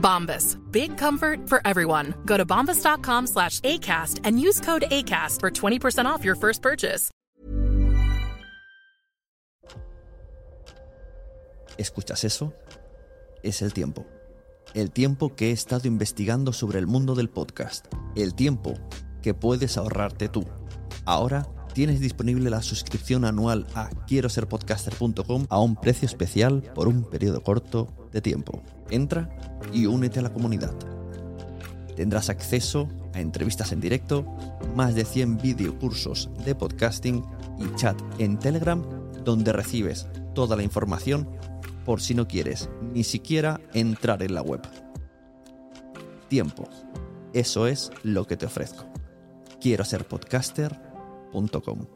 Bombas. Big comfort for everyone. Go to bombas.com slash ACAST and use code ACAST for 20% off your first purchase. ¿Escuchas eso? Es el tiempo. El tiempo que he estado investigando sobre el mundo del podcast. El tiempo que puedes ahorrarte tú. Ahora tienes disponible la suscripción anual a quiero ser podcaster.com a un precio especial por un periodo corto de tiempo. Entra y únete a la comunidad. Tendrás acceso a entrevistas en directo, más de 100 videocursos de podcasting y chat en Telegram donde recibes toda la información por si no quieres ni siquiera entrar en la web. Tiempo. Eso es lo que te ofrezco. Quiero ser podcaster.com.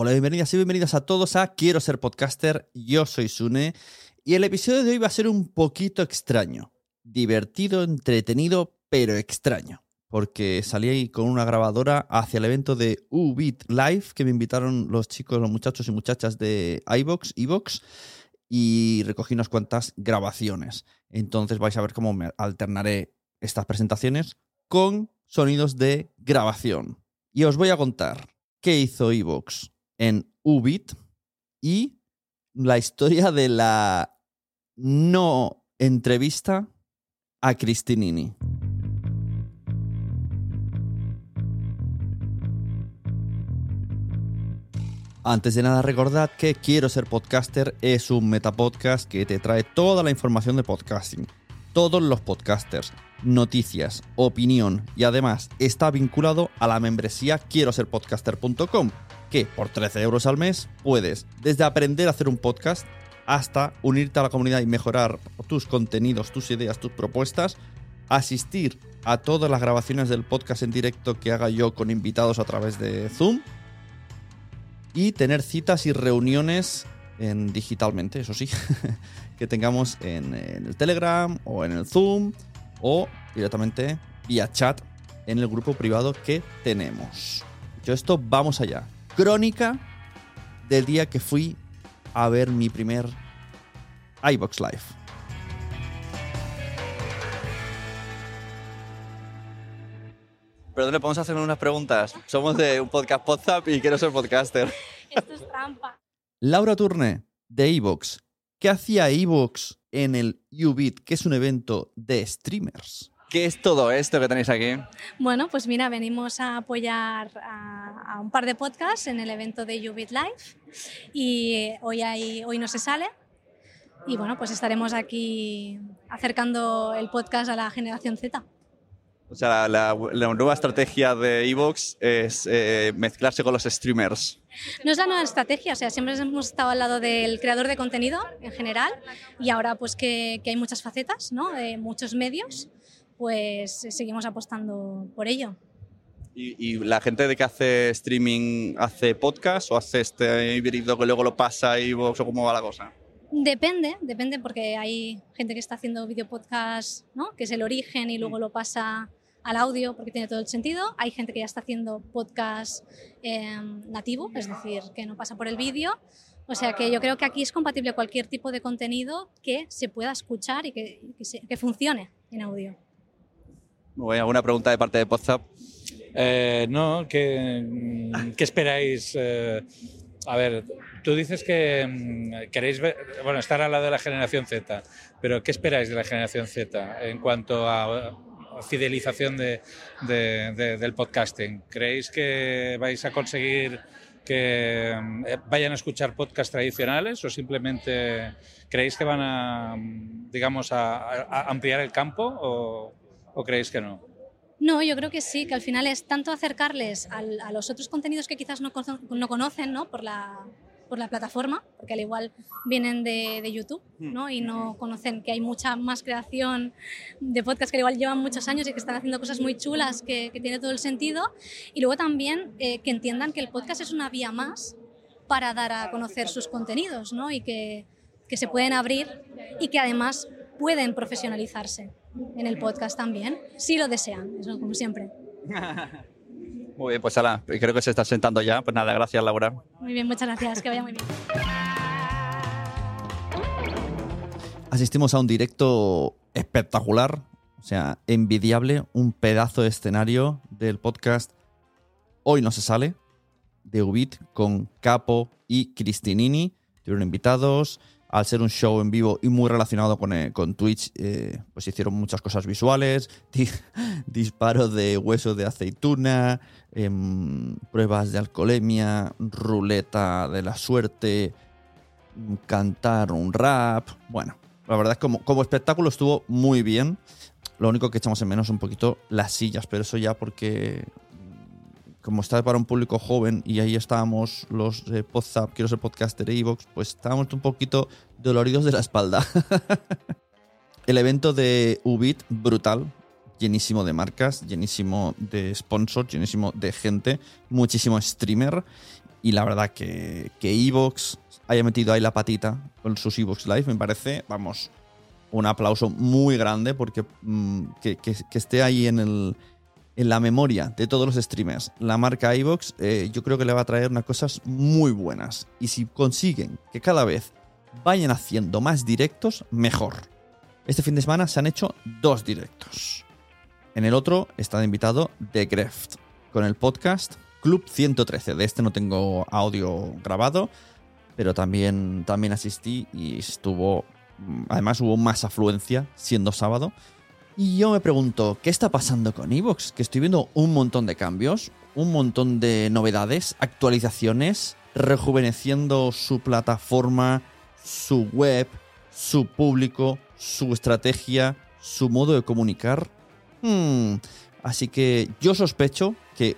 Hola, bienvenidas y bienvenidos a todos a Quiero ser podcaster. Yo soy Sune y el episodio de hoy va a ser un poquito extraño. Divertido, entretenido, pero extraño. Porque salí ahí con una grabadora hacia el evento de UBIT Live que me invitaron los chicos, los muchachos y muchachas de iBox, iBox y recogí unas cuantas grabaciones. Entonces vais a ver cómo me alternaré estas presentaciones con sonidos de grabación. Y os voy a contar qué hizo iVox en Ubit y la historia de la no entrevista a Cristinini. Antes de nada, recordad que Quiero ser podcaster es un metapodcast que te trae toda la información de podcasting, todos los podcasters, noticias, opinión y además está vinculado a la membresía quiero ser podcaster.com, que por 13 euros al mes puedes desde aprender a hacer un podcast hasta unirte a la comunidad y mejorar tus contenidos, tus ideas, tus propuestas, asistir a todas las grabaciones del podcast en directo que haga yo con invitados a través de Zoom y tener citas y reuniones en, digitalmente, eso sí, que tengamos en, en el Telegram o en el Zoom o directamente vía chat en el grupo privado que tenemos. Dicho esto, vamos allá. Crónica del día que fui a ver mi primer iBox Live. Perdón, podemos hacer unas preguntas. Somos de un podcast WhatsApp y quiero ser podcaster. Esto es trampa. Laura Turne, de Evox. ¿Qué hacía Evox en el UBIT, que es un evento de streamers? ¿Qué es todo esto que tenéis aquí? Bueno, pues mira, venimos a apoyar a, a un par de podcasts en el evento de Ubit Live y hoy, hay, hoy no se sale. y bueno, pues estaremos aquí acercando el podcast a la generación Z. O sea, la, la nueva estrategia de Evox es eh, mezclarse con los streamers. No es la nueva estrategia, o sea, siempre hemos estado al lado del creador de contenido en general y ahora pues que, que hay muchas facetas, ¿no? De muchos medios, pues seguimos apostando por ello. ¿Y, y la gente de que hace streaming hace podcast o hace este híbrido que luego lo pasa a Evox o cómo va la cosa? Depende, depende porque hay gente que está haciendo video podcast, ¿no? que es el origen y luego lo pasa al audio porque tiene todo el sentido. Hay gente que ya está haciendo podcast eh, nativo, es decir, que no pasa por el vídeo. O sea que yo creo que aquí es compatible cualquier tipo de contenido que se pueda escuchar y que, que, se, que funcione en audio. ¿Alguna pregunta de parte de WhatsApp? Eh, no, ¿qué, qué esperáis? Eh, a ver, tú dices que mm, queréis ver, bueno, estar al lado de la generación Z, pero ¿qué esperáis de la generación Z en cuanto a fidelización de, de, de, del podcasting? ¿Creéis que vais a conseguir que eh, vayan a escuchar podcasts tradicionales o simplemente creéis que van a, digamos, a, ampliar el campo o, o creéis que no? No, yo creo que sí, que al final es tanto acercarles a los otros contenidos que quizás no, no conocen ¿no? Por, la, por la plataforma, porque al igual vienen de, de, YouTube ¿no? y no conocen que hay mucha más creación de podcast que al igual llevan muchos años y que están haciendo cosas muy chulas, que, que tiene todo el sentido. Y luego también eh, que entiendan que el podcast es una vía más para dar a conocer sus contenidos ¿no? y que, que se pueden abrir y que además pueden profesionalizarse en el podcast también, si lo desean, eso como siempre. Muy bien, pues ala, creo que se está sentando ya. Pues nada, gracias Laura. Muy bien, muchas gracias, que vaya muy bien. Asistimos a un directo espectacular, o sea, envidiable, un pedazo de escenario del podcast Hoy no se sale, de Ubit, con Capo y Cristinini. Tuvieron invitados, al ser un show en vivo y muy relacionado con, eh, con Twitch, eh, pues hicieron muchas cosas visuales, disparos de hueso de aceituna, eh, pruebas de alcoholemia, ruleta de la suerte, cantar un rap. Bueno, la verdad es que como, como espectáculo estuvo muy bien. Lo único que echamos en menos un poquito las sillas, pero eso ya porque como está para un público joven y ahí estábamos los de WhatsApp, quiero ser podcaster e Evox, pues estábamos un poquito doloridos de la espalda. El evento de Ubit, brutal, llenísimo de marcas, llenísimo de sponsors, llenísimo de gente, muchísimo streamer y la verdad que, que Evox haya metido ahí la patita con sus Evox Live me parece, vamos, un aplauso muy grande porque que, que, que esté ahí en el en la memoria de todos los streamers, la marca iVox, eh, yo creo que le va a traer unas cosas muy buenas. Y si consiguen que cada vez vayan haciendo más directos, mejor. Este fin de semana se han hecho dos directos. En el otro está invitado The Greft, con el podcast Club 113. De este no tengo audio grabado, pero también, también asistí y estuvo... Además hubo más afluencia siendo sábado. Y yo me pregunto, ¿qué está pasando con Evox? Que estoy viendo un montón de cambios, un montón de novedades, actualizaciones, rejuveneciendo su plataforma, su web, su público, su estrategia, su modo de comunicar. Hmm. Así que yo sospecho que,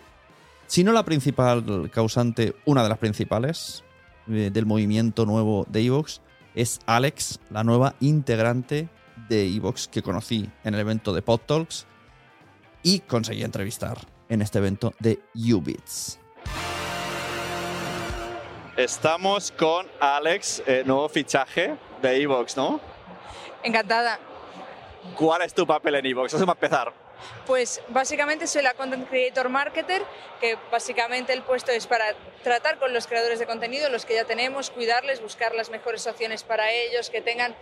si no la principal causante, una de las principales eh, del movimiento nuevo de Evox, es Alex, la nueva integrante de Evox que conocí en el evento de PodTalks y conseguí entrevistar en este evento de Ubits. Estamos con Alex, eh, nuevo fichaje de Evox, ¿no? Encantada. ¿Cuál es tu papel en Evox? Eso va a empezar. Pues básicamente soy la Content Creator Marketer, que básicamente el puesto es para tratar con los creadores de contenido, los que ya tenemos, cuidarles, buscar las mejores opciones para ellos, que tengan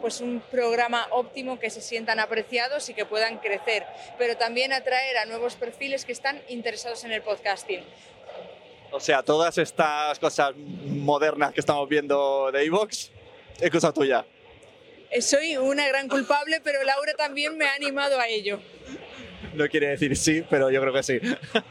pues un programa óptimo que se sientan apreciados y que puedan crecer, pero también atraer a nuevos perfiles que están interesados en el podcasting. O sea, todas estas cosas modernas que estamos viendo de iVoox es cosa tuya. Eh, soy una gran culpable, pero Laura también me ha animado a ello. No quiere decir sí, pero yo creo que sí.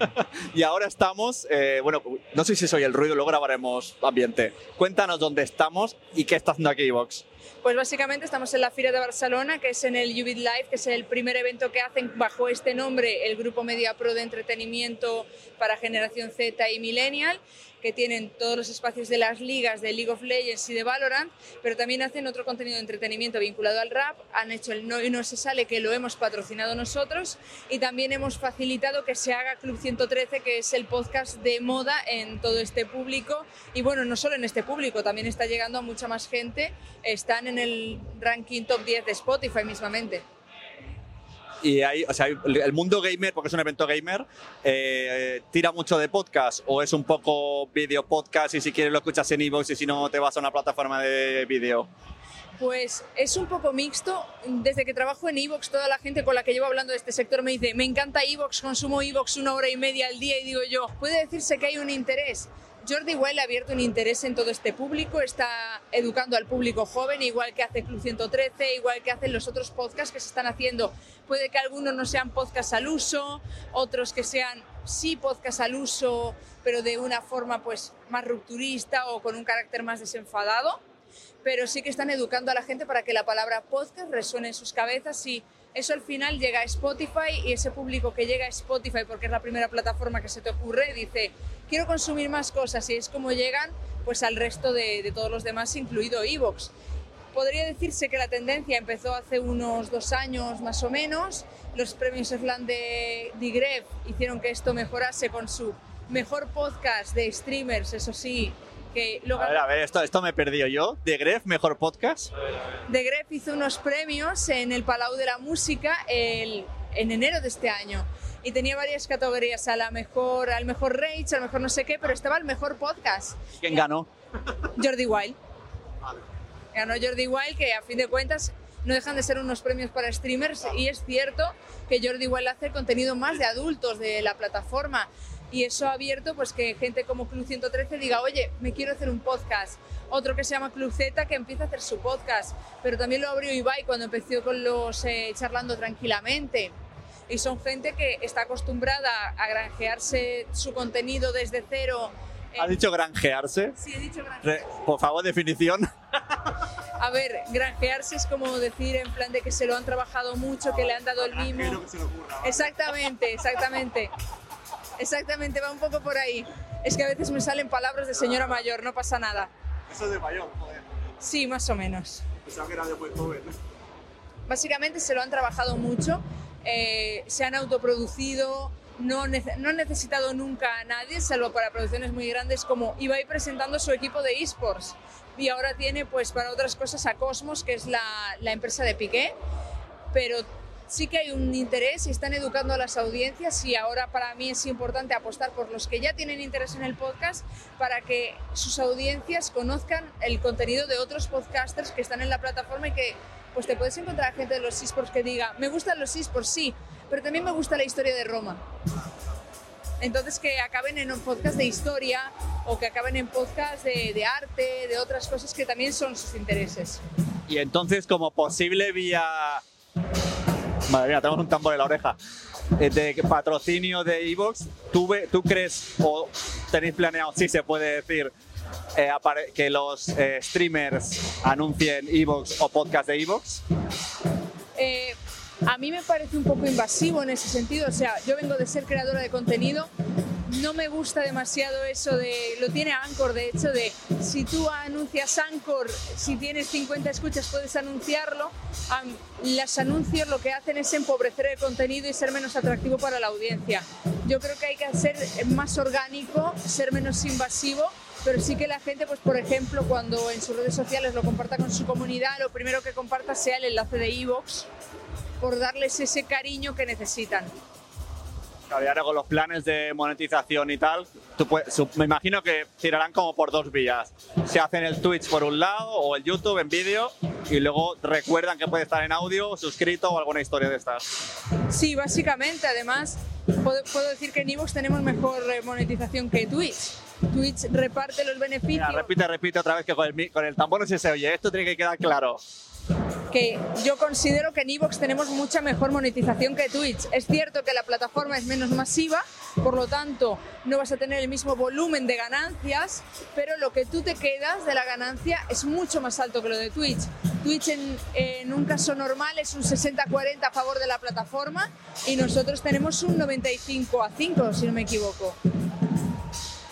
y ahora estamos, eh, bueno, no sé si soy el ruido, luego grabaremos ambiente. Cuéntanos dónde estamos y qué está haciendo aquí iVoox. Pues básicamente estamos en la Fira de Barcelona, que es en el Ubit Live, que es el primer evento que hacen bajo este nombre el Grupo Media Pro de entretenimiento para generación Z y Millennial que tienen todos los espacios de las ligas de League of Legends y de Valorant, pero también hacen otro contenido de entretenimiento vinculado al rap, han hecho el No y No se sale, que lo hemos patrocinado nosotros, y también hemos facilitado que se haga Club 113, que es el podcast de moda en todo este público, y bueno, no solo en este público, también está llegando a mucha más gente, están en el ranking top 10 de Spotify mismamente y hay, o sea, el mundo gamer, porque es un evento gamer, eh, tira mucho de podcast o es un poco video podcast y si quieres lo escuchas en iVoox y si no te vas a una plataforma de vídeo. Pues es un poco mixto. Desde que trabajo en Evox, toda la gente con la que llevo hablando de este sector me dice, me encanta Evox, consumo Evox una hora y media al día y digo yo, puede decirse que hay un interés. Jordi Wild ha abierto un interés en todo este público, está educando al público joven, igual que hace Club 113, igual que hacen los otros podcasts que se están haciendo. Puede que algunos no sean podcasts al uso, otros que sean sí podcasts al uso, pero de una forma pues más rupturista o con un carácter más desenfadado, pero sí que están educando a la gente para que la palabra podcast resuene en sus cabezas y eso al final llega a Spotify y ese público que llega a Spotify porque es la primera plataforma que se te ocurre dice quiero consumir más cosas y es como llegan pues al resto de, todos los demás, incluido Evox. Podría decirse que la tendencia empezó hace unos dos años más o menos. Los premios Slam de Digref hicieron que esto mejorase con su mejor podcast de streamers, eso sí, que A ver, a ver, esto, esto me he perdido yo. ¿De Gref, mejor podcast? De Gref hizo unos premios en el Palau de la Música el, en enero de este año y tenía varias categorías, a la mejor, al mejor Rage, al mejor no sé qué, pero estaba el mejor podcast. ¿Quién ganó? Jordi Wild. Ganó Jordi Wild, que a fin de cuentas no dejan de ser unos premios para streamers y es cierto que Jordi Wild hace contenido más de adultos de la plataforma y eso ha abierto pues que gente como Club 113 diga, oye, me quiero hacer un podcast. Otro que se llama Club Z que empieza a hacer su podcast, pero también lo abrió Ibai cuando empezó con los eh, charlando tranquilamente y son gente que está acostumbrada a granjearse su contenido desde cero. ¿Ha dicho granjearse? Sí, he dicho granjearse. por favor, definición. A ver, granjearse es como decir en plan de que se lo han trabajado mucho, que le han dado el mimo. Exactamente, exactamente. Exactamente, va un poco por ahí. Es que a veces me salen palabras de señora mayor, no pasa nada. Eso es de mayor, joder. Sí, más o menos. Pensaba que era de muy joven. Básicamente se lo han trabajado mucho eh, se han autoproducido, no, no han necesitado nunca a nadie, salvo para producciones muy grandes como Ibai presentando su equipo de esports. Y ahora tiene, pues, para otras cosas a Cosmos, que es la, la empresa de Piqué, pero sí que hay un interés y están educando a las audiencias y ahora para mí es importante apostar por los que ya tienen interés en el podcast para que sus audiencias conozcan el contenido de otros podcasters que están en la plataforma y que pues te puedes encontrar gente de los esports que diga, me gustan los esports, sí, pero también me gusta la historia de Roma. Entonces que acaben en un podcast de historia o que acaben en podcast de, de, arte, de otras cosas que también son sus intereses. Y entonces como posible vía... Madre mía, tenemos un tambor en la oreja. Eh, de patrocinio de Evox, ¿tú, ¿tú crees o tenéis planeado, si se puede decir, eh, que los eh, streamers anuncien Evox o podcast de Evox? Eh, a mí me parece un poco invasivo en ese sentido. O sea, yo vengo de ser creadora de contenido. No me gusta demasiado eso de, lo tiene Anchor de hecho, de si tú anuncias Anchor, si tienes 50 escuchas puedes anunciarlo. las anuncios lo que hacen es empobrecer el contenido y ser menos atractivo para la audiencia. Yo creo que hay que ser más orgánico, ser menos invasivo pero sí que la gente, pues por ejemplo, cuando en sus redes sociales lo comparta con su comunidad, lo primero que comparta sea el enlace de iVoox por darles ese cariño que necesitan. Claro, y ahora con los planes de monetización y tal, me imagino que tirarán como por dos vías. Se hacen el Twitch por un lado o el YouTube en vídeo y luego recuerdan que puede estar en audio, suscrito o alguna historia de estas. Sí, básicamente. Además, puedo, decir que en iVoox tenemos mejor eh, monetización que Twitch. Twitch reparte los beneficios. repite, repite otra vez que con el, con el tambor no se oye. Esto tiene que quedar claro que yo considero que en Evox tenemos mucha mejor monetización que Twitch. Es cierto que la plataforma es menos masiva, por lo tanto no vas a tener el mismo volumen de ganancias, pero lo que tú te quedas de la ganancia es mucho más alto que lo de Twitch. Twitch en, en un caso normal es un 60-40 a favor de la plataforma y nosotros tenemos un 95 a 5, si no me equivoco.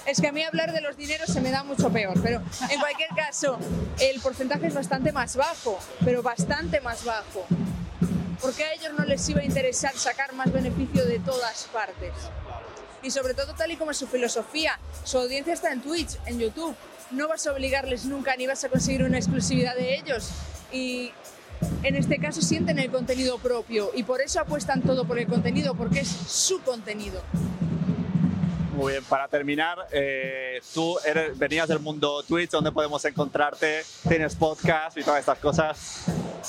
Es que a mí hablar de los dineros se me da mucho peor, pero en cualquier caso, el porcentaje es bastante más bajo, pero bastante más bajo. Porque a ellos no les iba a interesar sacar más beneficio de todas partes. Y sobre todo tal y como es su filosofía, su audiencia está en Twitch, en YouTube. No vas a obligarles nunca ni vas a conseguir una exclusividad de ellos. Y en este caso sienten el contenido propio y por eso apuestan todo por el contenido, porque es su contenido. Muy bien, para terminar, eh, tú eres- venías del mundo Twitch, ¿dónde podemos encontrarte? Tienes podcast y todas estas cosas.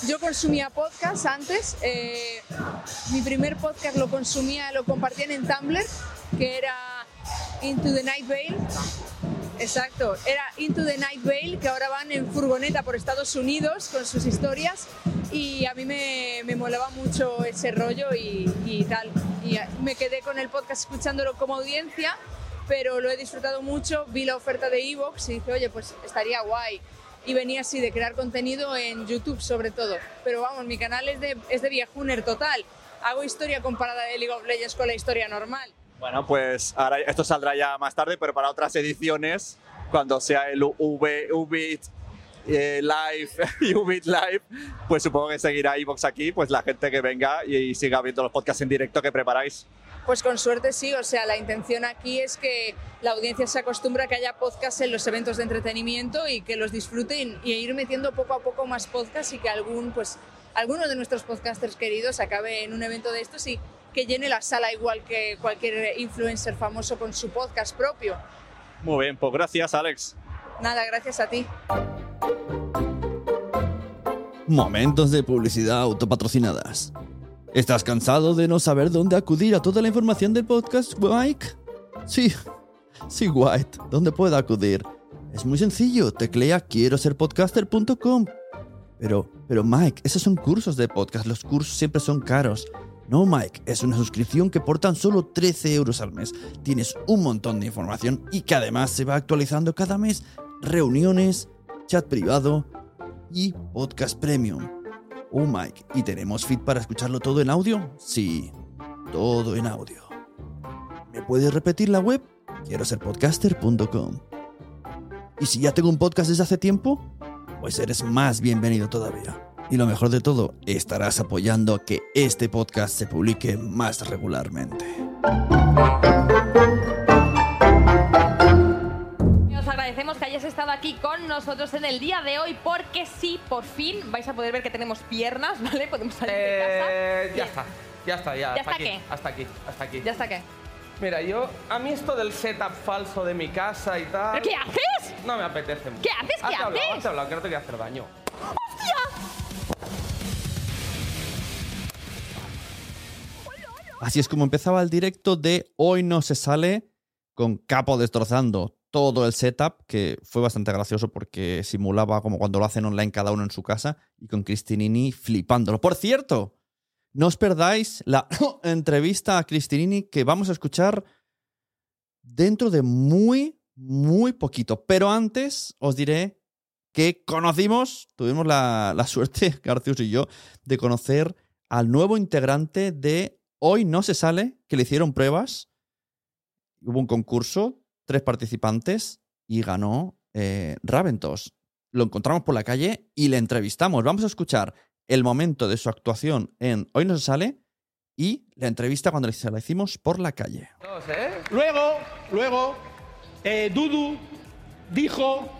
Yo consumía podcast antes. eh, mi primer podcast lo consumía, lo compartían en Tumblr, que era Into the Night Vale. Exacto, era Into the Night Vale, que ahora van en furgoneta por Estados Unidos con sus historias. Y a mí me, me molaba mucho ese rollo y, y tal. Y me quedé con el podcast escuchándolo como audiencia, pero lo he disfrutado mucho. Vi la oferta de Evox y dije, oye, pues estaría guay y venía así de crear contenido en YouTube sobre todo. Pero vamos, mi canal es de, es de viejuner total. Hago historia comparada de League of Legends con la historia normal. Bueno, pues ahora esto saldrá ya más tarde, pero para otras ediciones, cuando sea el Ubit eh, Live Ubit Live, pues supongo que seguirá iVox aquí, pues la gente que venga y, siga viendo los podcasts en directo que preparáis. Pues con suerte sí, o sea, la intención aquí es que la audiencia se acostumbre a que haya podcasts en los eventos de entretenimiento y que los disfruten y ir metiendo poco a poco más podcasts y que algún, pues, alguno de nuestros podcasters queridos acabe en un evento de estos y que llene la sala igual que cualquier influencer famoso con su podcast propio. Muy bien, pues gracias Alex. Nada, gracias a ti. Momentos de publicidad autopatrocinadas. ¿Estás cansado de no saber dónde acudir a toda la información del podcast, Mike? Sí, sí, White. ¿Dónde puedo acudir? Es muy sencillo. Teclea quiero ser podcaster.com. Pero, pero Mike, esos son cursos de podcast. Los cursos siempre son caros. No, Mike, es una suscripción que por tan solo 13 euros al mes tienes un montón de información y que además se va actualizando cada mes. Reuniones, chat privado y podcast premium. Oh, Mike, ¿y tenemos feed para escucharlo todo en audio? Sí, todo en audio. ¿Me puedes repetir la web? Quiero ser podcaster.com. ¿Y si ya tengo un podcast desde hace tiempo? Pues eres más bienvenido todavía. Y lo mejor de todo, estarás apoyando a que este podcast se publique más regularmente. Os agradecemos que hayáis estado aquí con nosotros en el día de hoy porque sí, por fin vais a poder ver que tenemos piernas, ¿vale? Podemos salir de casa. Eh, ya Bien. está, ya está, ya. ¿Ya hasta está aquí, qué? Hasta aquí, hasta aquí. ¿Ya está qué? Mira, yo, a mí esto del setup falso de mi casa y tal. ¿Pero qué haces? No me apetece mucho. ¿Qué haces? ¿Qué Hazte hablado, haces? hazte hablado, que no te voy a hacer daño. Así es como empezaba el directo de Hoy no se sale con Capo destrozando todo el setup, que fue bastante gracioso porque simulaba como cuando lo hacen online cada uno en su casa y con Cristinini flipándolo. Por cierto, no os perdáis la entrevista a Cristinini que vamos a escuchar dentro de muy, muy poquito. Pero antes os diré que conocimos, tuvimos la, la suerte, Garcius y yo, de conocer al nuevo integrante de Hoy No Se Sale, que le hicieron pruebas. Hubo un concurso, tres participantes y ganó eh, Raventos. Lo encontramos por la calle y le entrevistamos. Vamos a escuchar el momento de su actuación en Hoy No Se Sale y la entrevista cuando se la hicimos por la calle. Luego, luego, eh, Dudu dijo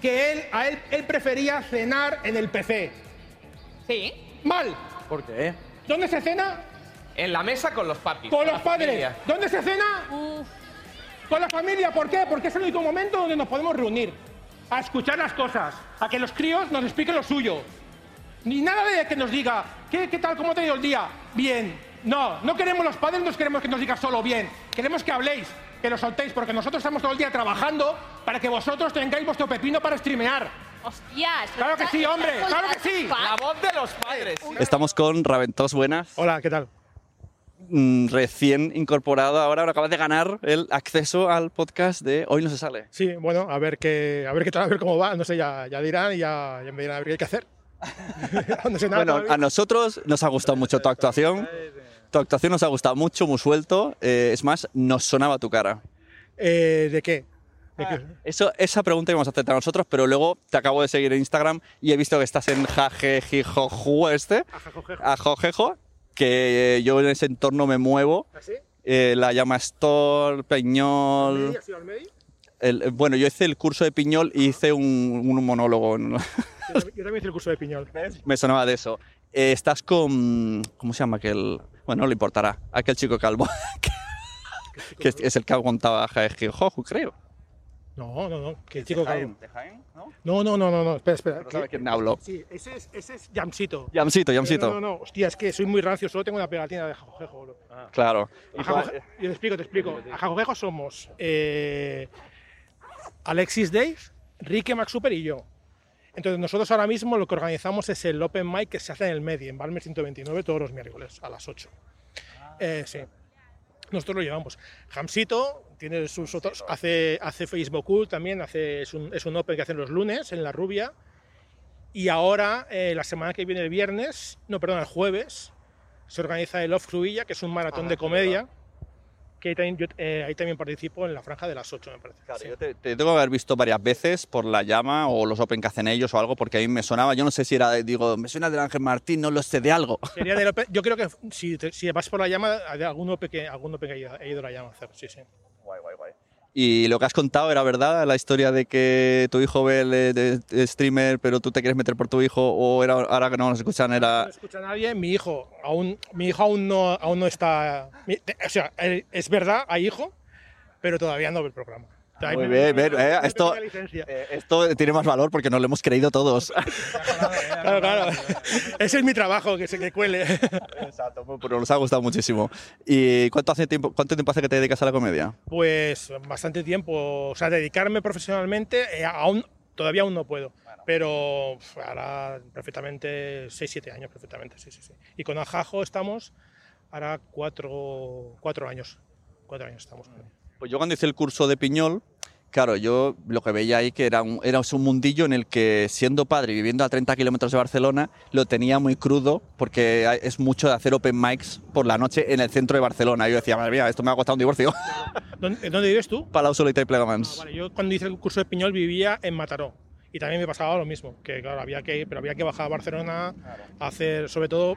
que él, a él, él prefería cenar en el PC. Sí. Mal. ¿Por qué? ¿Dónde se cena? En la mesa con los papis. Con la los padres. familia. ¿Dónde se cena? Con la familia. ¿Por qué? Porque es el único momento donde nos podemos reunir. A escuchar las cosas. A que los críos nos expliquen lo suyo. Ni nada de que nos diga, ¿qué, qué tal? ¿Cómo te ha ido el día? Bien. No, no queremos los padres, no queremos que nos digas solo bien. Queremos que habléis, que lo soltéis, porque nosotros estamos todo el día trabajando para que vosotros tengáis vuestro pepino para streamear. ¡Hostias! Claro que sí, hombre, claro que sí. La voz de los padres. Estamos con Raventos, buenas. Hola, ¿qué tal? mm, recién incorporado ahora, ahora acabas de ganar el acceso al podcast de Hoy no se sale. Sí, bueno, a ver qué, a ver qué tal, a ver cómo va. No sé, ya, ya dirán y ya, ya me dirán a ver qué hay que hacer. no sé nada Bueno, todavía. a nosotros nos ha gustado mucho tu actuación. Tu actuación nos ha gustado mucho, muy suelto. Eh, es más, nos sonaba tu cara. Eh, ¿De qué? ¿De Ah. qué? Eso, esa pregunta íbamos a hacerte a nosotros, pero luego te acabo de seguir en Instagram y he visto que estás en Jajejijoju este, Ajojejo, que yo en ese entorno me muevo. ¿Ah, sí? Eh, la llama Store, Peñol. ¿Has ido al medio? El- bueno, yo hice el curso de Piñol y hice un, un monólogo. ¿no? Yo también- yo también hice el curso de Piñol. Me sonaba de eso. Eh, estás con. ¿Cómo se llama aquel.? Bueno, no le importará. Aquel chico calvo. que es, es el que aguantaba Jajejijoju, creo. No, no, no. Que chico Jaén, calvo. No, no, no, no, no. Espera, espera. Sabe quién hablo. Sí, ese es, ese es Yamsito. Yamsito, Yamsito. No, no, no. Hostia, es que soy muy rancio. Solo tengo una pegatina de Jacojejo. bro. Claro. Yo te explico, te explico. A Jacojejo somos eh, Alexis Dave, Rique Max Super y yo. Entonces nosotros ahora mismo lo que organizamos es el Open Mic que se hace en el Medi, en Balmer 129, todos los miércoles a las 8. Eh, sí. Nosotros lo llevamos. Hamsito tiene sus otros, hace, hace Facebook Cool también, hace, es, un, es un Open que hacen los lunes en La Rubia. Y ahora, eh, la semana que viene, el viernes, no, perdón, el jueves, se organiza el Off Cruilla, que es un maratón de comedia, que ahí también, yo, eh, ahí también participo en la franja de las 8, me parece. Sí. Te, te tengo que haber visto varias veces por la llama o los Open que hacen ellos o algo, porque a mí me sonaba, yo no sé si era, digo, me suena del Ángel Martín, no lo sé de algo. Sería del Open- yo creo que si, te- si vas por la llama, algún Open que, algún Open que haya ido a la llama a hacer, sí, sí. Y lo que has contado era verdad, la historia de que tu hijo ve el eh, de- de streamer, pero tú te quieres meter por tu hijo, o era ahora que no nos escuchan, No era. escucha nadie, mi hijo aún, mi hijo aún no, aún no está, o sea, es verdad, hay hijo, pero todavía no ve el programa. Muy bien, eh, esto- licencia. Esto tiene más valor porque nos lo hemos creído todos. Claro, claro. Ese es mi trabajo, que se que cuele. Exacto, pero nos ha gustado muchísimo. ¿Y cuánto, hace tiempo, cuánto tiempo hace que te dedicas a la comedia? Pues bastante tiempo, o sea, dedicarme profesionalmente, eh, aún, todavía aún no puedo, pero uf, ahora perfectamente 6-7 años, perfectamente, sí, sí, sí. Y con Ajajo estamos ahora 4 cuatro años, 4 años estamos con él. Pues yo cuando hice el curso de Piñol, claro, yo lo que veía ahí que era un, era un mundillo en el que siendo padre y viviendo a 30 kilómetros de Barcelona, lo tenía muy crudo porque es mucho de hacer open mics por la noche en el centro de Barcelona. Y yo decía, madre mía, esto me ha costado un divorcio. ¿Dónde, dónde vives tú? Palau Solita y Plegamans. Vale, yo cuando hice el curso de Piñol vivía en Mataró y también me pasaba lo mismo, que claro, había que, pero había que bajar a Barcelona a hacer, sobre todo,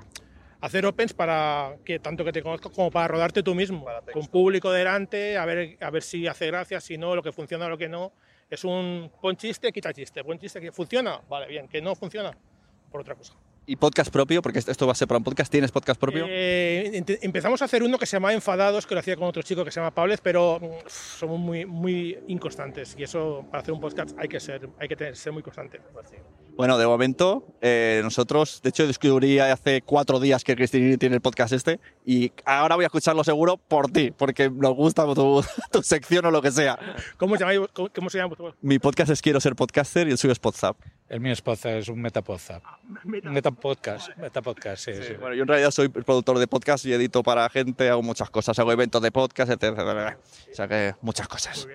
hacer opens para que tanto que te conozco como para rodarte tú mismo, con público delante, a ver, a ver si hace gracia, si no, lo que funciona, lo que no. Es un pon chiste, quita chiste, pon chiste que funciona, vale, bien, que no funciona, por otra cosa. ¿Y podcast propio? Porque esto- va a ser para un podcast. ¿Tienes podcast propio? Eh, empezamos a hacer uno que se llama Enfadados, que lo hacía con otro chico que se llama Pablez, pero mm, somos muy, muy inconstantes y eso para hacer un podcast hay que ser, hay que tener- ser muy constante. Bueno, de momento, eh, nosotros, de hecho, descubrí hace cuatro días que Cristinini tiene el podcast este y ahora voy a escucharlo seguro por ti, porque nos gusta tu, tu sección o lo que sea. ¿Cómo se llama? ¿Cómo, cómo se llama? Mi podcast es Quiero ser podcaster y el suyo es Podzap. El mío es podcast, es un metapodcast. Metapodcast, metapodcast, sí, sí. Bueno, yo en realidad soy productor de podcast y edito para gente, hago muchas cosas, hago eventos de podcast, etc. O sea que muchas cosas.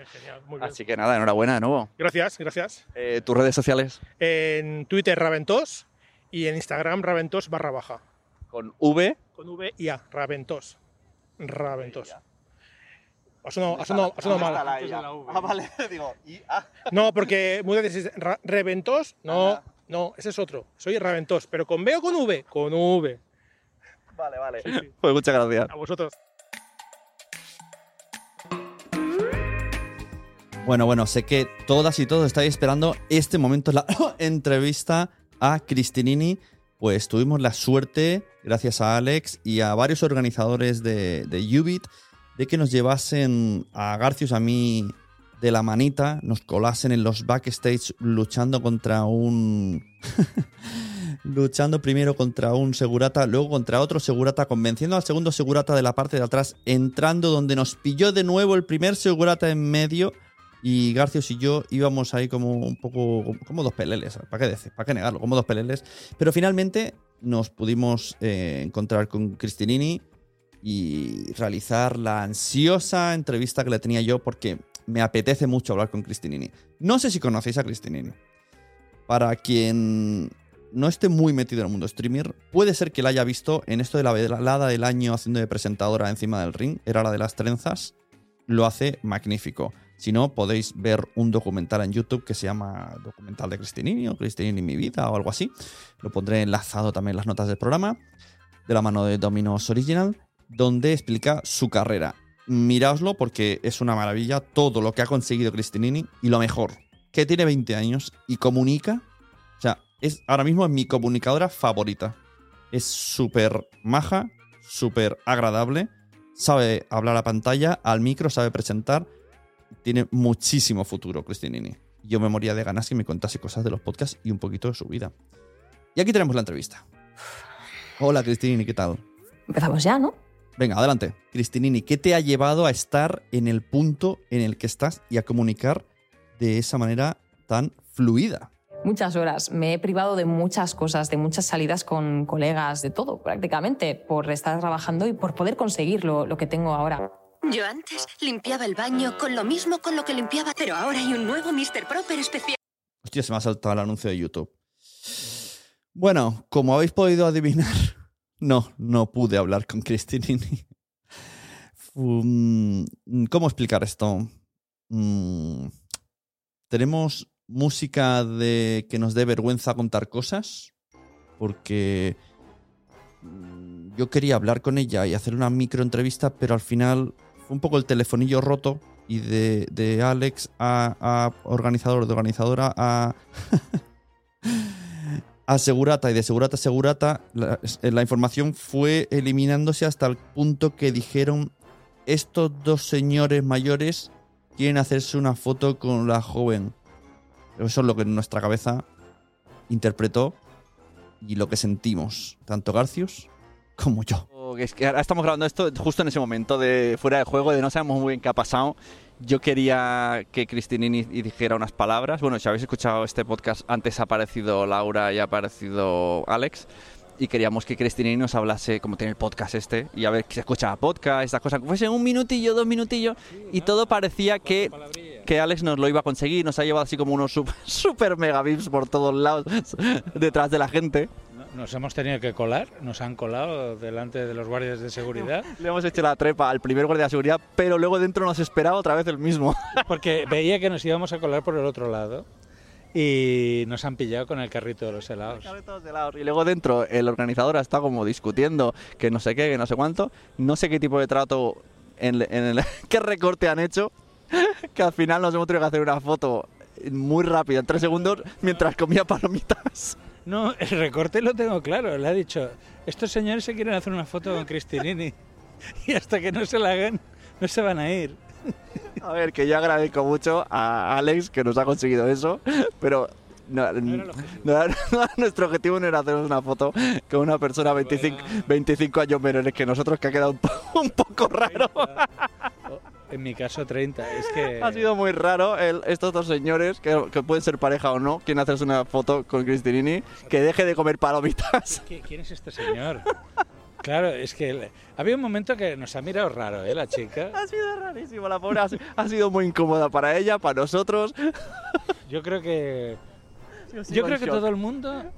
Muy bien. Así que nada, enhorabuena de nuevo. Gracias, gracias. Eh, ¿Tus redes sociales? En Twitter Raventos y en Instagram Raventos barra baja. Con V. Con V y A, Raventos. Raventos. Ha sonado, ha sonado- ha sonado mal. Ah, vale, digo, y ah. No, porque muchas veces Reventos, no, no, ese es otro. Soy Raventos, pero con B o con V, con V. Vale, vale. Pues muchas gracias. A vosotros. Bueno, bueno, sé que todas y todos estáis esperando este momento, la entrevista a Cristinini. Pues tuvimos la suerte, gracias a Alex y a varios organizadores de, de Ubit, de que nos llevasen a Garcius, a mí, de la manita, nos colasen en los backstage luchando contra un... luchando primero contra un segurata, luego contra otro segurata, convenciendo al segundo segurata de la parte de atrás, entrando donde nos pilló de nuevo el primer segurata en medio. Y Garcios y yo íbamos ahí como un poco como dos peleles, ¿para qué decir? ¿Para qué negarlo? Como dos peleles. Pero finalmente nos pudimos eh, encontrar con Cristinini y realizar la ansiosa entrevista que le tenía yo porque me apetece mucho hablar con Cristinini. No sé si conocéis a Cristinini. Para quien no esté muy metido en el mundo streamer, puede ser que la haya visto en esto de la velada del año haciendo de presentadora encima del ring, era la de las trenzas, lo hace magnífico. Si no, podéis ver un documental en YouTube que se llama Documental de Cristinini o Cristinini mi vida o algo así. Lo pondré enlazado también en las notas del programa, de la mano de Dominos Original, donde explica su carrera. Miraoslo porque es una maravilla todo lo que ha conseguido Cristinini y lo mejor, que tiene 20 años y comunica. O sea, es ahora mismo es mi comunicadora favorita. Es súper maja, súper agradable, sabe hablar a pantalla, al micro, sabe presentar. Tiene muchísimo futuro, Cristinini. Yo me moría de ganas que me contase cosas de los podcasts y un poquito de su vida. Y aquí tenemos la entrevista. Hola, Cristinini, ¿qué tal? Empezamos ya, ¿no? Venga, adelante. Cristinini, ¿qué te ha llevado a estar en el punto en el que estás y a comunicar de esa manera tan fluida? Muchas horas. Me he privado de muchas cosas, de muchas salidas con colegas, de todo prácticamente, por estar trabajando y por poder conseguir lo, lo que tengo ahora. Yo antes limpiaba el baño con lo mismo con lo que limpiaba, pero ahora hay un nuevo Mr. Proper especial. Hostia, se me ha saltado el anuncio de YouTube. Bueno, como habéis podido adivinar, no, no pude hablar con Cristinini. Um, ¿Cómo explicar esto? Mm, Tenemos música de que nos dé vergüenza contar cosas, porque mm, yo quería hablar con ella y hacer una microentrevista, pero al final fue un poco el telefonillo roto y de, de Alex a, a organizador, de organizadora a, a Segurata y de Segurata a Segurata, la, la información fue eliminándose hasta el punto que dijeron estos dos señores mayores quieren hacerse una foto con la joven. Eso es lo que nuestra cabeza interpretó y lo que sentimos, tanto Garcius como yo. Es que ahora estamos grabando esto justo en ese momento de fuera de juego, de no sabemos muy bien qué ha pasado. Yo quería que Cristinini dijera unas palabras. Bueno, si habéis escuchado este podcast, antes ha aparecido Laura y ha aparecido Alex. Y queríamos que Cristinini nos hablase, como tiene el podcast este, y a ver que se escuchaba podcast, estas cosas, fuese un minutillo, dos minutillos, y todo parecía que, que Alex nos lo iba a conseguir. Nos ha llevado así como unos super, super mega vips por todos lados, detrás de la gente. Nos hemos tenido que colar, nos han colado delante de los guardias de seguridad. Le hemos hecho la trepa al primer guardia de seguridad, pero luego dentro nos esperaba otra vez el mismo. Porque veía que nos íbamos a colar por el otro lado y nos han pillado con el carrito de los helados. Y luego dentro el organizador está como discutiendo que no sé qué, que no sé cuánto. No sé qué tipo de trato, en, en el, qué recorte han hecho, que al final nos hemos tenido que hacer una foto muy rápida, en tres segundos, mientras comía palomitas. No, el recorte lo tengo claro. Le ha dicho, estos señores se quieren hacer una foto con Cristinini y hasta que no se la hagan, no se van a ir. A ver, que yo agradezco mucho a Alex que nos ha conseguido eso, pero no, no, no, nuestro objetivo no era hacernos una foto con una persona 25, 25 años menores que nosotros, que ha quedado un, po un poco raro. En mi caso 30, es que... Ha sido muy raro el, estos dos señores, que, que, pueden ser pareja o no, quieren hacerse una foto con Cristinini, que deje de comer palomitas. ¿Quién es este señor? Claro, es que había un momento que nos ha mirado raro, ¿eh? La chica. Ha sido rarísimo, la pobre ha, ha sido muy incómoda para ella, para nosotros. Yo creo que... Yo creo que todo el mundo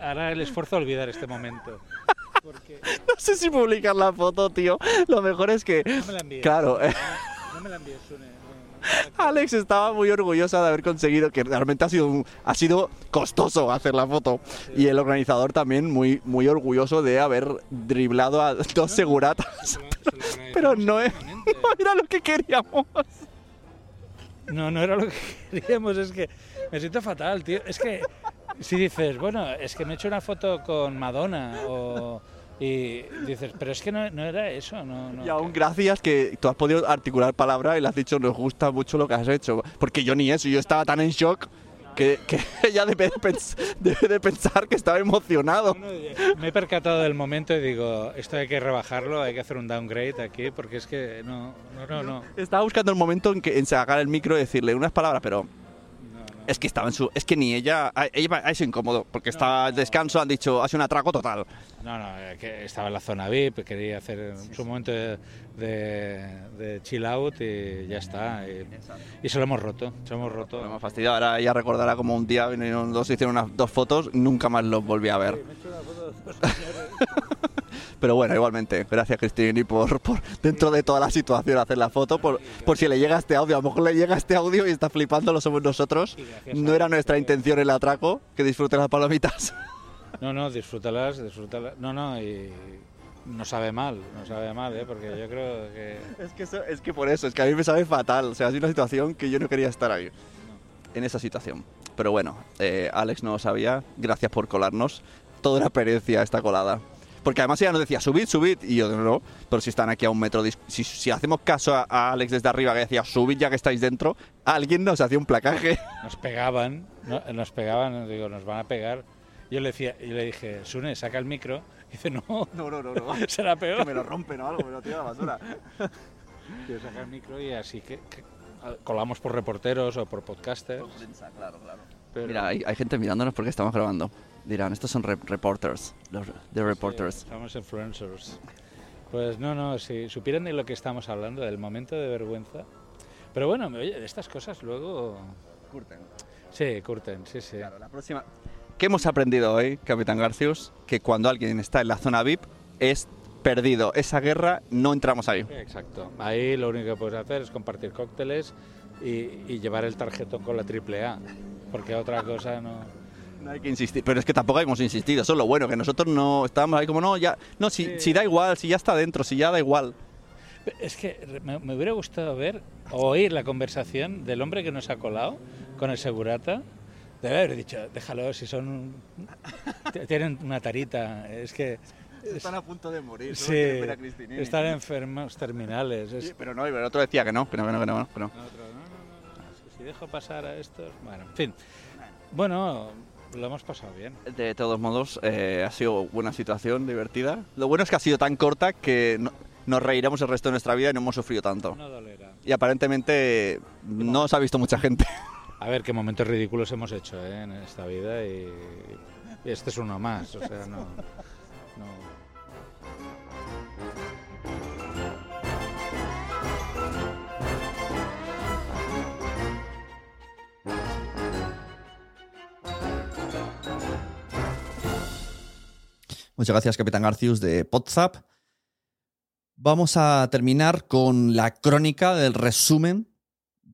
hará el esfuerzo de olvidar este momento. Porque... No sé si publicar la foto, tío. Lo mejor es que... No me la envíes. Claro. No me la envíes, Sune. Alex estaba muy orgullosa de haber conseguido, que realmente ha sido, un, ha sido costoso hacer la foto. Y el organizador también muy, muy orgulloso de haber driblado a dos seguratas. Pero no, es, no era lo que queríamos. No, no era lo que queríamos, es que me siento fatal, tío. Es que si dices, bueno, es que me he hecho una foto con Madonna o... Y dices, pero es que no, no era eso. No, no, y aún gracias que tú has podido articular palabras y le has dicho, nos gusta mucho lo que has hecho. Porque yo ni eso, yo estaba tan en shock que, que ella debe de, debe de, pensar que estaba emocionado. No, me he percatado del momento y digo, esto hay que rebajarlo, hay que hacer un downgrade aquí, porque es que no, no, no. no. Estaba buscando el momento en que en sacar el micro y decirle unas palabras, pero Es que estaba en su. Es que ni ella. Ella ha incómodo, porque estaba al descanso, han dicho, hace un atraco total. No, no, que estaba en la zona VIP, quería hacer su momento de, de- de chill out y ya está. Y, y se lo hemos roto, se lo hemos roto. Me ha fastidiado. Ahora ella recordará como un día vinieron dos, hicieron unas dos fotos, nunca más los volví a ver. Pero bueno, igualmente, gracias Cristinini por, por dentro de toda la situación hacer la foto, por, por si le llega este audio, a lo mejor le llega este audio y está flipando, lo somos nosotros. No era nuestra intención el atraco, que disfrute las palomitas. No, no, disfrútalas, disfrútalas. No, no, y no sabe mal, no sabe mal, ¿eh? porque yo creo que... Es que, eso- es que por eso, es que a mí me sabe fatal, o sea, ha sido una situación que yo no quería estar ahí, en esa situación. Pero bueno, eh, Alex no lo sabía, gracias por colarnos, toda una perecia esta colada. Porque además ella nos decía, subid, subid, y yo no, pero si están aquí a un metro, si, si hacemos caso a, a Alex desde arriba que decía, subid ya que estáis dentro, alguien nos hacía un placaje. Nos pegaban, no- nos pegaban, digo, nos van a pegar. Yo le, decía, yo le dije, Sune, saca el micro. Y dice, no, No, no, no, no. será peor. Que me lo rompen o algo, me lo tiro a la basura. Yo saca el micro y así que, que colamos por reporteros o por podcasters. claro, claro. Pero- Mira, hay, hay gente mirándonos porque estamos grabando. Dirán, estos son rep- reporters, los de reporters. Somos influencers. Pues no, no, si supieran de lo que estamos hablando, del momento de vergüenza. Pero bueno, oye, de estas cosas luego... Curten. Sí, curten, sí, sí. la próxima... ¿Qué hemos aprendido hoy, Capitán Garcius? Que cuando alguien está en la zona VIP es perdido. Esa guerra no entramos ahí. Exacto. Ahí lo único que puedes hacer es compartir cócteles y, y llevar el tarjetón con la triple A. Porque otra cosa no... No hay que insistir, pero es que tampoco hemos insistido, eso es lo bueno, que nosotros no estábamos ahí como, no, ya, no, si, si da igual, si ya está dentro, si ya da igual. Es que me, me hubiera gustado ver o oír la conversación del hombre que nos ha colado con el segurata. De haber dicho, déjalo, si son. Tienen una tarita. Es que. Están a punto de morir, Sí, están enfermos terminales. Es- Sí, pero no, pero el otro decía que no, que no, que no, que no. que no. Otro, no, no, no, si dejo pasar a estos. Bueno, en fin. Bueno, lo hemos pasado bien. De todos modos, eh, ha sido buena situación, divertida. Lo bueno es que ha sido tan corta que no- nos reiremos el resto de nuestra vida y no hemos sufrido tanto. No dolerá. Y aparentemente no os ha visto mucha gente. A ver qué momentos ridículos hemos hecho ¿eh? en esta vida y, y este es uno más. O sea, no. no. Muchas gracias, Capitán Garcius de Podzap. Vamos a terminar con la crónica del resumen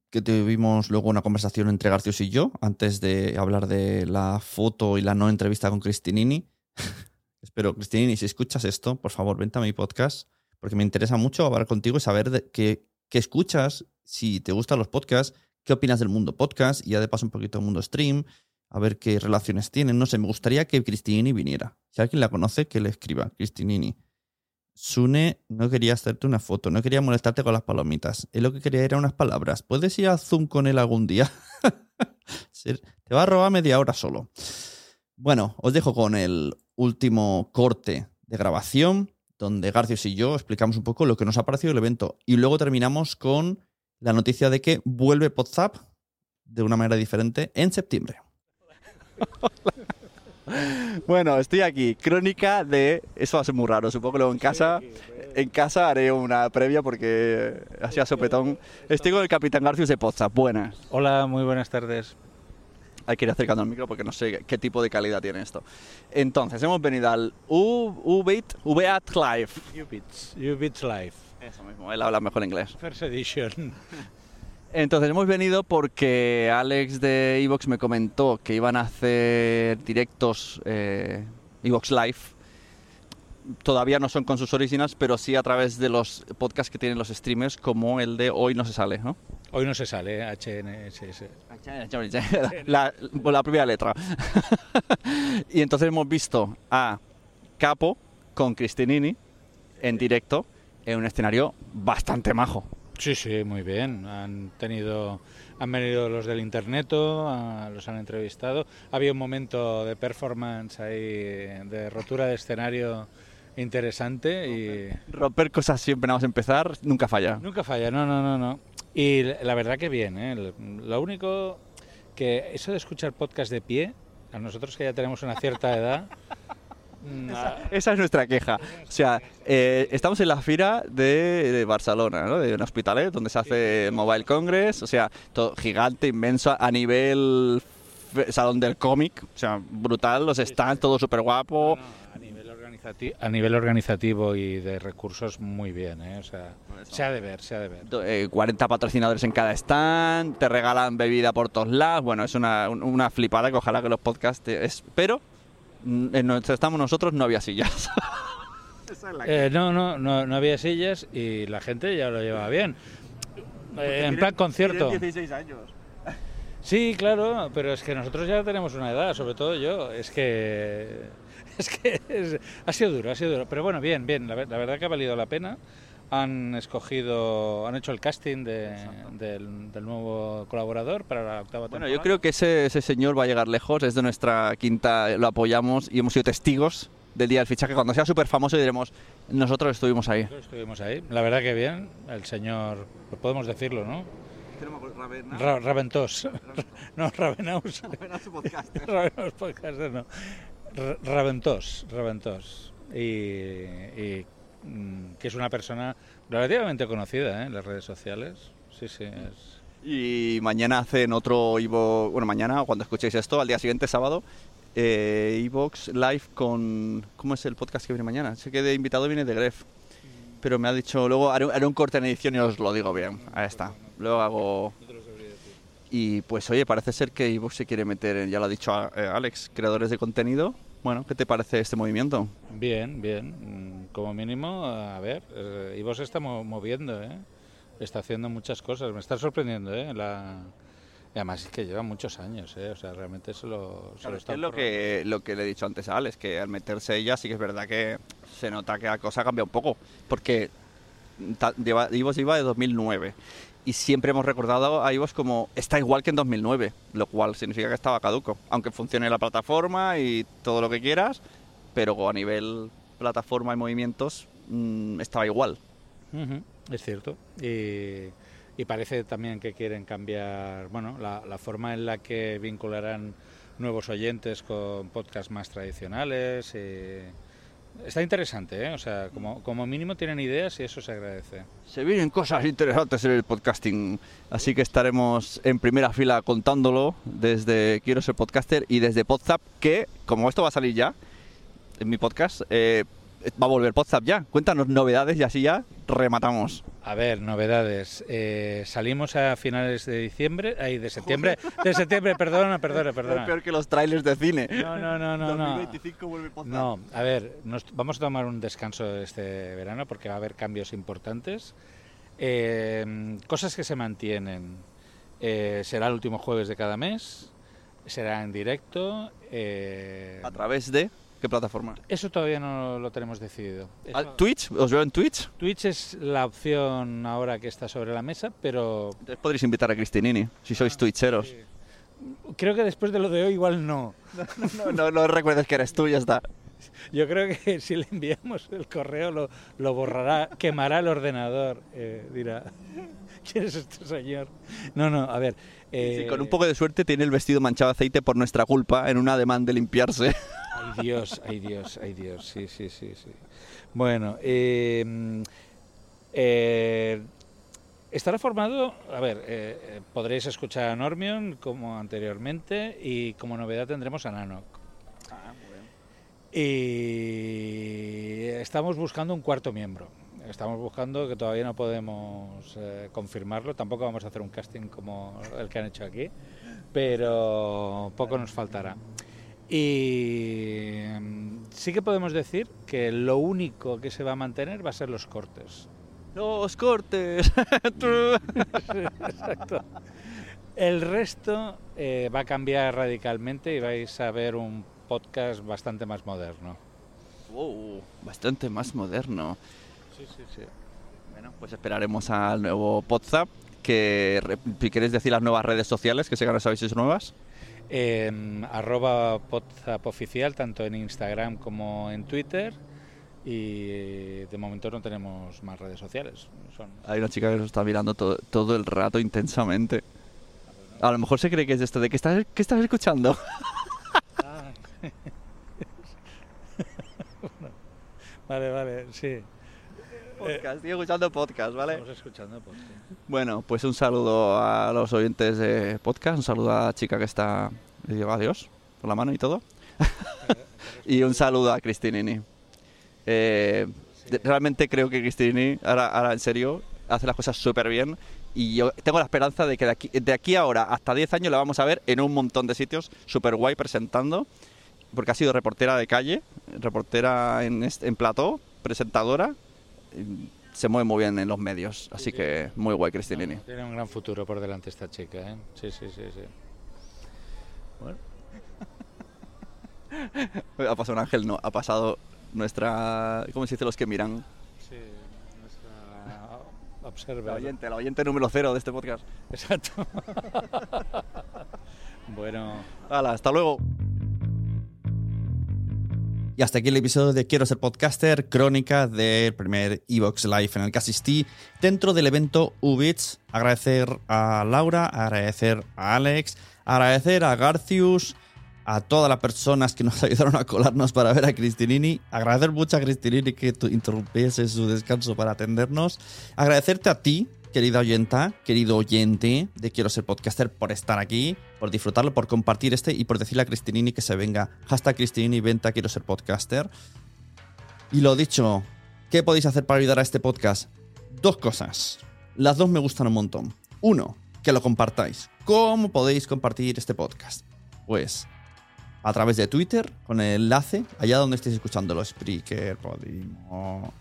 que tuvimos luego una conversación entre Garcius y yo antes de hablar de la foto y la no entrevista con Cristinini. Espero, Cristinini, si escuchas esto, por favor, vente a mi podcast porque me interesa mucho hablar contigo y saber de qué, qué escuchas, si te gustan los podcasts, qué opinas del mundo podcast y ya de paso un poquito del mundo stream, a ver qué relaciones tienen. No sé, me gustaría que Cristinini viniera. Si alguien la conoce, que le escriba. Cristinini. Sune no quería hacerte una foto, no quería molestarte con las palomitas. Él lo que quería era unas palabras. ¿Puedes ir a Zoom con él algún día? Te va a robar media hora solo. Bueno, os dejo con el último corte de grabación, donde Garcios y yo explicamos un poco lo que nos ha parecido el evento. Y luego terminamos con la noticia de que vuelve WhatsApp de una manera diferente en septiembre. Bueno, estoy aquí. Crónica de. Eso va a ser muy raro. Supongo que luego en casa. En casa haré una previa porque así a sopetón. Estoy con el Capitán Garcius de Podzap. Buenas. Hola, muy buenas tardes. Hay que ir acercando al micro porque no sé qué tipo de calidad tiene esto. Entonces, hemos venido al UBIT, UBAT Live. Ubits, Ubits Live. Eso mismo, él habla mejor inglés. First Edition. Entonces hemos venido porque Alex de Evox me comentó que iban a hacer directos eh, Evox Live. Todavía no son con sus originals, pero sí a través de los podcasts que tienen los streamers, como el de Hoy no se sale, ¿no? Hoy no se sale. HNSS. la- la primera letra. y entonces hemos visto a Capo con Cristinini en directo en un escenario bastante majo. Sí, sí, muy bien. Han tenido, han venido los del interneto, los han entrevistado. Había un momento de performance ahí, de rotura de escenario interesante y Romper cosas siempre nada más empezar, nunca falla. nunca falla. No, no, no, no. Y la verdad que bien. ¿eh? Lo único que eso de escuchar podcast de pie, a nosotros que ya tenemos una cierta edad, Esa, es nuestra queja. O sea, eh, estamos en la fira de, de Barcelona, ¿no? de un hospitalet donde se hace Mobile Congress, o sea, todo gigante, inmenso, a nivel salón del cómic, o sea, brutal, los stands, todo súper guapo. a nivel, organizati- a nivel organizativo y de recursos muy bien, ¿eh? o sea, se ha de ver, se ha de ver. eh, 40 patrocinadores en cada stand, te regalan bebida por todos lados. Bueno, es una, un- una flipada que ojalá que los podcasts. te- es- pero en donde estamos nosotros no había sillas. Eh, no, no, no, no había sillas y la gente ya lo llevaba bien. Eh, en plan concierto. 16 años. Sí, claro, pero es que nosotros ya tenemos una edad, sobre todo yo. Es que. Es que es- ha sido duro, ha sido duro. Pero bueno, bien, bien. La verdad que ha valido la pena. Han escogido, han hecho el casting de- del, del nuevo colaborador para la octava Bueno, temporada. yo creo que ese, ese señor va a llegar lejos, es de nuestra quinta, lo apoyamos y hemos sido testigos del día del fichaje. Cuando sea súper famoso diremos, nosotros estuvimos ahí. Nosotros estuvimos ahí. La verdad que bien. El señor, pues podemos decirlo, ¿no? Ra- Raventós. no, Ravenaus. Ravenaus podcaster, no. Ra- Raventós, Raventós. Y, y, mm, que es una persona relativamente conocida ¿eh? en las redes sociales. Sí, sí. Es... Y mañana hacen otro Ivo, bueno, mañana cuando escuchéis esto, al día siguiente, sábado, eh, Evox Live con, ¿cómo es el podcast que viene mañana? Sé que de invitado viene de Gref, pero me ha dicho, luego haré, haré un corte en edición y os lo digo bien, ahí está. Luego hago... Y pues oye, parece ser que Evox se quiere meter, en, ya lo ha dicho eh, Alex, creadores de contenido. Bueno, ¿qué te parece este movimiento? Bien, bien. Como mínimo, a ver, eh, Ivo se está mo- moviendo, ¿eh? Está haciendo muchas cosas. Me está sorprendiendo, ¿eh? La... Y además es que lleva muchos años, ¿eh? O sea, realmente se lo, se Claro, lo es está es lo que, lo que le he dicho antes a Alex, que al meterse ella sí que es verdad que se nota que la cosa cambia un poco, porque lleva, Ivos lleva de 2009 y siempre hemos recordado a Ivos como está igual que en 2009, lo cual significa que estaba caduco, aunque funcione la plataforma y todo lo que quieras, pero a nivel plataforma y movimientos mm, estaba igual. Es cierto. Y, y parece también que quieren cambiar bueno, la, la forma en la que vincularán nuevos oyentes con podcasts más tradicionales. y- Está interesante, ¿eh? O sea, como, como mínimo tienen ideas y eso se agradece. Se vienen cosas interesantes en el podcasting, así que estaremos en primera fila contándolo desde Quiero ser podcaster y desde Podzap, que como esto va a salir ya en mi podcast, eh, va a volver Podzap ya. Cuéntanos novedades y así ya rematamos. A ver, novedades. Eh, salimos a finales de diciembre, ay, de septiembre, de septiembre, perdona, perdona, perdona. Es peor que los trailers de cine. No, no, no, no, no. 2025 vuelve Podzap. No, a ver, nos- vamos a tomar un descanso este verano porque va a haber cambios importantes. Eh, cosas que se mantienen. Eh, será el último jueves de cada mes, será en directo. ¿A través de qué plataforma? eso todavía no lo tenemos decidido. Eso- ¿Ah, ¿Twitch? ¿Os veo en Twitch? Twitch es la opción ahora que está sobre la mesa, pero Entonces podréis invitar a Cristinini, si sois twitcheros. creo que después de lo de hoy igual no. No, no, no recuerdes que eres tú, ya está. Yo creo que si le enviamos el correo lo, lo borrará, quemará el ordenador. eh, dirá, ¿quién es este señor? No, no, a ver. eh, Sí, con un poco de suerte tiene el vestido manchado de aceite por nuestra culpa en un ademán de limpiarse. Ay Dios, ay Dios, ay Dios, sí, sí, sí, sí. Bueno, eh, mm, eh, estará formado, a ver, eh, eh, podréis escuchar a Normion como anteriormente y como novedad tendremos a Nanok. Y estamos buscando un cuarto miembro. Estamos buscando que todavía no podemos eh, confirmarlo. Tampoco vamos a hacer un casting como el que han hecho aquí, pero poco nos faltará. Y mm, sí que podemos decir que lo único que se va a mantener va a ser los cortes. Los cortes. Exacto. El resto eh, va a cambiar radicalmente y vais a ver un podcast bastante más moderno. Wow, bastante más moderno. Sí, sí, sí. Bueno, pues esperaremos al nuevo WhatsApp. Que, queréis decir las nuevas redes sociales, que que no sabéis nuevas. En arroba Podzap oficial, tanto en Instagram como en Twitter. Y de momento no tenemos más redes sociales. Son Hay una chica que nos está mirando todo, todo el rato intensamente. A lo mejor se cree que es esto de que estás, ¿qué estás escuchando. Vale, vale, sí. Podcast, estoy escuchando podcast, ¿vale? Estamos escuchando podcast. Bueno, pues un saludo a los oyentes de podcast, un saludo a la chica que está, le digo adiós, por la mano y todo. y un saludo a Cristinini. Eh, realmente creo que Cristinini, ahora, ahora en serio, hace las cosas súper bien. Y yo tengo la esperanza de que de aquí, de aquí a ahora hasta 10 años la vamos a ver en un montón de sitios, súper guay presentando. Porque ha sido reportera de calle, reportera en, en plató, presentadora. Se mueve muy bien en los medios, así que muy guay Cristinini. Tiene un gran futuro por delante esta chica, ¿eh? Sí, sí, sí, sí. Bueno. Ha pasado un ángel, no, ha pasado nuestra... ¿Cómo se dice los que miran? Sí, nuestra observa. La oyente, la oyente número cero de este podcast. Exacto. bueno. Hala, hasta luego. Y hasta aquí el episodio de Quiero ser podcaster, crónica del primer Evox Live en el que asistí dentro del evento Ubits. Agradecer a Laura, agradecer a Alex, agradecer a Garcius, a todas las personas que nos ayudaron a colarnos para ver a Cristinini. Agradecer mucho a Cristinini que interrumpiese su descanso para atendernos. Agradecerte a ti, querida oyenta, querido oyente de Quiero ser podcaster, por estar aquí, por disfrutarlo, por compartir este y por decirle a Cristinini que se venga. Hashtag Cristinini, venta, quiero ser podcaster. Y lo dicho, ¿qué podéis hacer para ayudar a este podcast? Dos cosas. Las dos me gustan un montón. Uno, que lo compartáis. ¿Cómo podéis compartir este podcast? Pues a través de Twitter, con el enlace, allá donde estéis escuchando los Spreaker, Podimo,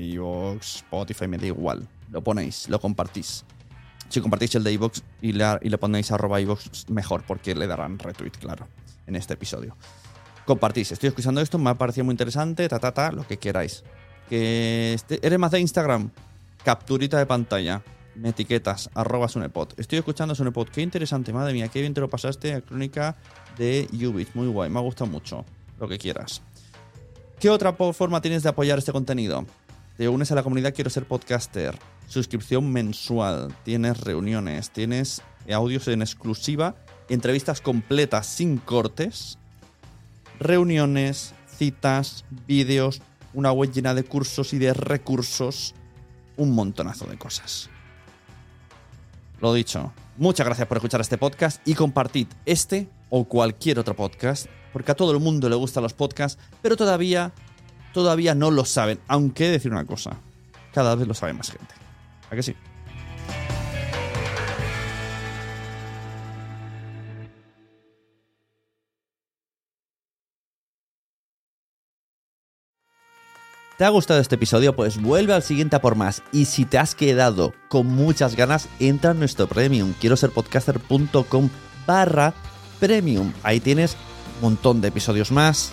iVoox, Spotify, me da igual. Lo ponéis, lo compartís. Si compartís el de iVoox y le, ponéis arroba iVoox, mejor, porque le darán retweet, claro, en este episodio. Compartís, estoy escuchando esto, me ha parecido muy interesante, ta, ta, ta, lo que queráis. Que este- eres más de Instagram, capturita de pantalla, me etiquetas, arroba Sunepod. Estoy escuchando Sunepod, qué interesante, madre mía, qué bien te lo pasaste a crónica de Ubit, muy guay, me ha gustado mucho, lo que quieras. ¿Qué otra forma tienes de apoyar este contenido? Te unes a la comunidad Quiero ser podcaster, suscripción mensual, tienes reuniones, tienes audios en exclusiva, entrevistas completas sin cortes, reuniones, citas, vídeos, una web llena de cursos y de recursos, un montonazo de cosas. Lo dicho, muchas gracias por escuchar este podcast y compartid este o cualquier otro podcast, porque a todo el mundo le gustan los podcasts, pero todavía, todavía no lo saben. Aunque decir una cosa, cada vez lo sabe más gente. ¿A que sí? ¿Te ha gustado este episodio? Pues vuelve al siguiente a por más. Y si te has quedado con muchas ganas, entra en nuestro premium. Quiero ser podcaster.com barra premium. Ahí tienes un montón de episodios más,